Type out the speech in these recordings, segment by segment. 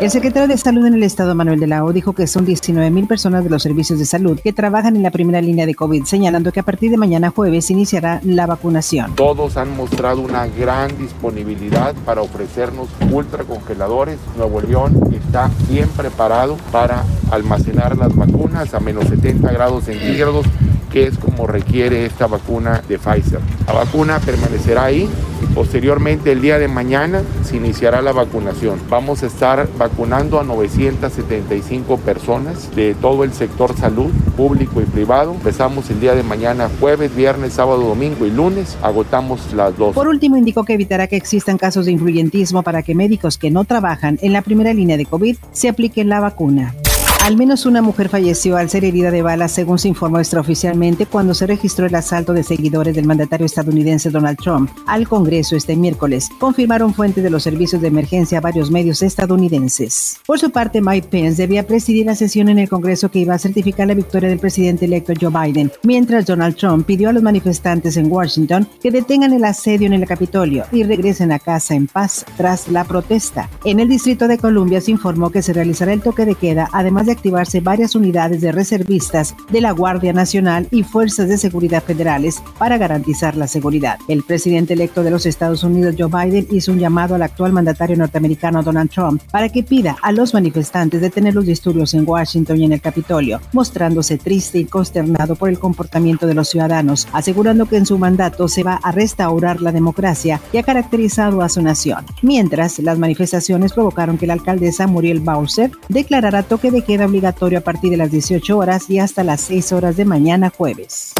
El secretario de Salud en el Estado, Manuel de la O, dijo que son 19 mil personas de los servicios de salud que trabajan en la primera línea de COVID, señalando que a partir de mañana jueves iniciará la vacunación. Todos han mostrado una gran disponibilidad para ofrecernos ultracongeladores. Nuevo León está bien preparado para almacenar las vacunas a menos 70 grados centígrados que es como requiere esta vacuna de Pfizer. La vacuna permanecerá ahí posteriormente el día de mañana se iniciará la vacunación. Vamos a estar vacunando a 975 personas de todo el sector salud, público y privado. Empezamos el día de mañana, jueves, viernes, sábado, domingo y lunes. Agotamos las dos. Por último, indicó que evitará que existan casos de influyentismo para que médicos que no trabajan en la primera línea de COVID se apliquen la vacuna. Al menos una mujer falleció al ser herida de bala, según se informó extraoficialmente cuando se registró el asalto de seguidores del mandatario estadounidense Donald Trump al Congreso este miércoles, confirmaron fuentes de los servicios de emergencia a varios medios estadounidenses. Por su parte, Mike Pence debía presidir la sesión en el Congreso que iba a certificar la victoria del presidente electo Joe Biden, mientras Donald Trump pidió a los manifestantes en Washington que detengan el asedio en el Capitolio y regresen a casa en paz tras la protesta. En el Distrito de Columbia se informó que se realizará el toque de queda, además de activarse varias unidades de reservistas de la Guardia Nacional y fuerzas de seguridad federales para garantizar la seguridad. El presidente electo de los Estados Unidos, Joe Biden, hizo un llamado al actual mandatario norteamericano Donald Trump para que pida a los manifestantes detener los disturbios en Washington y en el Capitolio, mostrándose triste y consternado por el comportamiento de los ciudadanos, asegurando que en su mandato se va a restaurar la democracia que ha caracterizado a su nación. Mientras, las manifestaciones provocaron que la alcaldesa Muriel Bowser declarara toque de queda obligatorio a partir de las 18 horas y hasta las 6 horas de mañana jueves.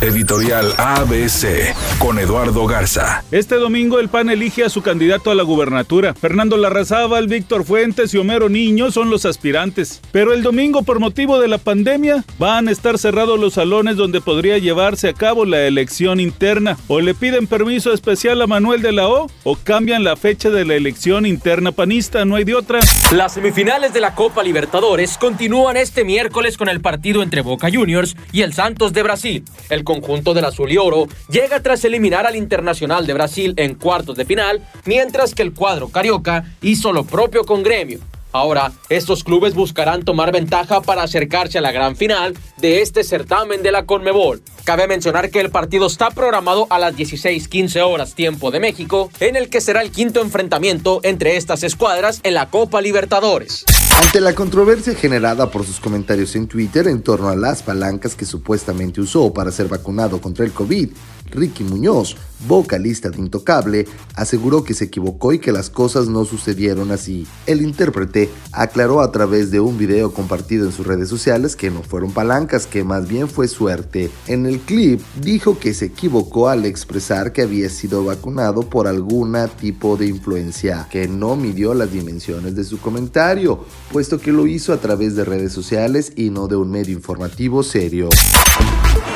Editorial ABC con Eduardo Garza. Este domingo el PAN elige a su candidato a la gubernatura. Fernando Larrazábal, Víctor Fuentes y Homero Niño son los aspirantes. Pero el domingo, por motivo de la pandemia, van a estar cerrados los salones donde podría llevarse a cabo la elección interna. O le piden permiso especial a Manuel de la O o cambian la fecha de la elección interna panista. No hay de otra. Las semifinales de la Copa Libertadores continúan este miércoles con el partido entre Boca Juniors y el Santos de Brasil. El conjunto del azul y oro llega tras eliminar al Internacional de Brasil en cuartos de final, mientras que el cuadro carioca hizo lo propio con Gremio. Ahora, estos clubes buscarán tomar ventaja para acercarse a la gran final de este certamen de la Conmebol. Cabe mencionar que el partido está programado a las 16:15 horas tiempo de México, en el que será el quinto enfrentamiento entre estas escuadras en la Copa Libertadores. Ante la controversia generada por sus comentarios en Twitter en torno a las palancas que supuestamente usó para ser vacunado contra el COVID, Ricky Muñoz, vocalista de Intocable, aseguró que se equivocó y que las cosas no sucedieron así. El intérprete aclaró a través de un video compartido en sus redes sociales que no fueron palancas, que más bien fue suerte. En el clip dijo que se equivocó al expresar que había sido vacunado por alguna tipo de influencia, que no midió las dimensiones de su comentario, puesto que lo hizo a través de redes sociales y no de un medio informativo serio.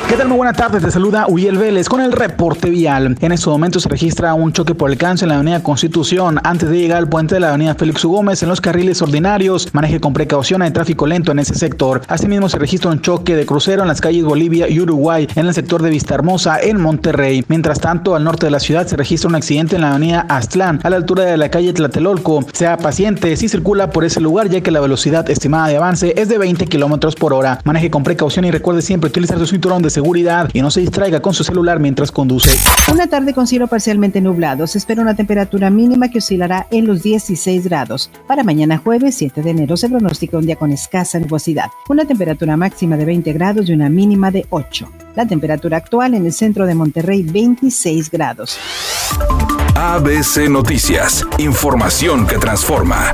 ¿Qué tal? Muy buenas tardes, te saluda Uriel Vélez con el reporte vial. En estos momentos se registra un choque por el cáncer en la avenida Constitución antes de llegar al puente de la avenida Félix U. Gómez en los carriles ordinarios. Maneje con precaución, hay tráfico lento en ese sector. Asimismo se registra un choque de crucero en las calles Bolivia y Uruguay en el sector de Vista Hermosa en Monterrey. Mientras tanto, al norte de la ciudad se registra un accidente en la avenida Aztlán a la altura de la calle Tlatelolco. Sea paciente si circula por ese lugar ya que la velocidad estimada de avance es de 20 kilómetros por hora. Maneje con precaución y recuerde siempre utilizar su cinturón de seguridad y no se distraiga con su celular mientras conduce. Una tarde con cielo parcialmente nublado. Se espera una temperatura mínima que oscilará en los 16 grados. Para mañana jueves 7 de enero se pronostica un día con escasa nubosidad. Una temperatura máxima de 20 grados y una mínima de 8. La temperatura actual en el centro de Monterrey 26 grados. ABC Noticias. Información que transforma.